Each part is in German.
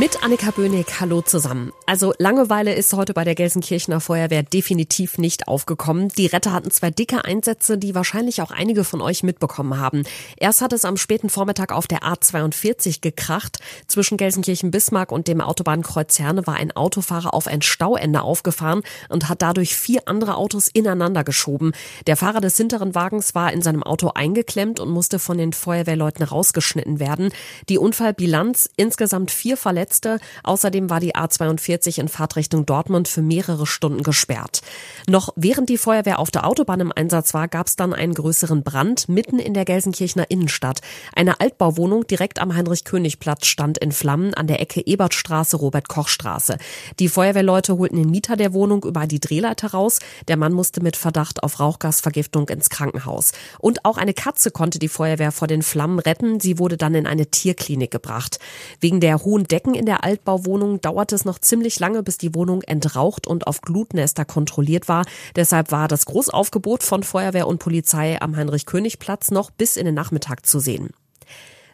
Mit Annika Böhnig, hallo zusammen. Also Langeweile ist heute bei der Gelsenkirchener Feuerwehr definitiv nicht aufgekommen. Die Retter hatten zwei dicke Einsätze, die wahrscheinlich auch einige von euch mitbekommen haben. Erst hat es am späten Vormittag auf der A42 gekracht. Zwischen Gelsenkirchen-Bismarck und dem Autobahnkreuz Herne war ein Autofahrer auf ein Stauende aufgefahren und hat dadurch vier andere Autos ineinander geschoben. Der Fahrer des hinteren Wagens war in seinem Auto eingeklemmt und musste von den Feuerwehrleuten rausgeschnitten werden. Die Unfallbilanz insgesamt vier Verletzte Verletzte. Außerdem war die A42 in Fahrtrichtung Dortmund für mehrere Stunden gesperrt. Noch während die Feuerwehr auf der Autobahn im Einsatz war, gab es dann einen größeren Brand mitten in der Gelsenkirchener Innenstadt. Eine Altbauwohnung direkt am Heinrich-König-Platz stand in Flammen an der Ecke Ebertstraße, Robert-Koch-Straße. Die Feuerwehrleute holten den Mieter der Wohnung über die Drehleiter raus. Der Mann musste mit Verdacht auf Rauchgasvergiftung ins Krankenhaus. Und auch eine Katze konnte die Feuerwehr vor den Flammen retten. Sie wurde dann in eine Tierklinik gebracht. Wegen der hohen Decken in der Altbauwohnung dauerte es noch ziemlich lange, bis die Wohnung entraucht und auf Glutnester kontrolliert war. Deshalb war das Großaufgebot von Feuerwehr und Polizei am Heinrich-König-Platz noch bis in den Nachmittag zu sehen.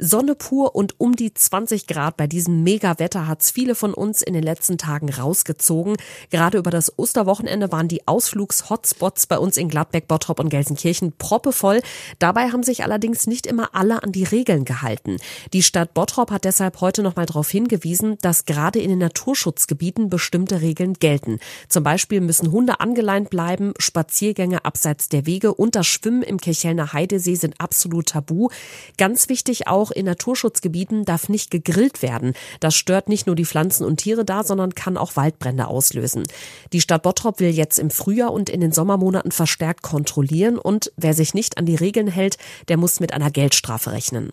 Sonne pur und um die 20 Grad bei diesem Mega-Wetter hat's viele von uns in den letzten Tagen rausgezogen. Gerade über das Osterwochenende waren die Ausflugs-Hotspots bei uns in Gladbeck, Bottrop und Gelsenkirchen proppevoll. Dabei haben sich allerdings nicht immer alle an die Regeln gehalten. Die Stadt Bottrop hat deshalb heute nochmal darauf hingewiesen, dass gerade in den Naturschutzgebieten bestimmte Regeln gelten. Zum Beispiel müssen Hunde angeleint bleiben, Spaziergänge abseits der Wege und das Schwimmen im Kirchhellner Heidesee sind absolut tabu. Ganz wichtig auch, auch in Naturschutzgebieten darf nicht gegrillt werden. Das stört nicht nur die Pflanzen und Tiere da, sondern kann auch Waldbrände auslösen. Die Stadt Bottrop will jetzt im Frühjahr und in den Sommermonaten verstärkt kontrollieren und wer sich nicht an die Regeln hält, der muss mit einer Geldstrafe rechnen.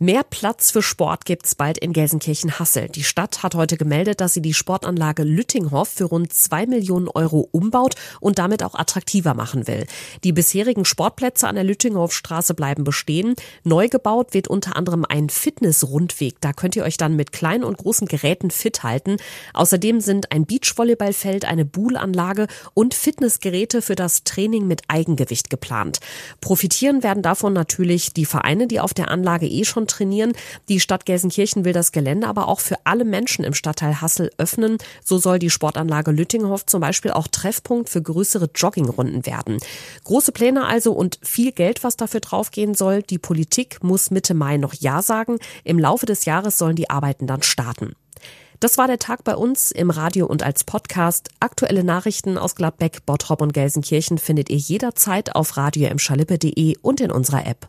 Mehr Platz für Sport gibt's bald in Gelsenkirchen-Hassel. Die Stadt hat heute gemeldet, dass sie die Sportanlage Lüttinghoff für rund zwei Millionen Euro umbaut und damit auch attraktiver machen will. Die bisherigen Sportplätze an der Lüttinghoffstraße bleiben bestehen. Neu gebaut wird unter anderem ein Fitnessrundweg. Da könnt ihr euch dann mit kleinen und großen Geräten fit halten. Außerdem sind ein Beachvolleyballfeld, eine Buhlanlage und Fitnessgeräte für das Training mit Eigengewicht geplant. Profitieren werden davon natürlich die Vereine, die auf der Anlage eh schon trainieren. Die Stadt Gelsenkirchen will das Gelände aber auch für alle Menschen im Stadtteil Hassel öffnen. So soll die Sportanlage Lüttinghoff zum Beispiel auch Treffpunkt für größere Joggingrunden werden. Große Pläne also und viel Geld, was dafür draufgehen soll. Die Politik muss Mitte Mai noch Ja sagen. Im Laufe des Jahres sollen die Arbeiten dann starten. Das war der Tag bei uns im Radio und als Podcast. Aktuelle Nachrichten aus Gladbeck, Bottrop und Gelsenkirchen findet ihr jederzeit auf radio und in unserer App.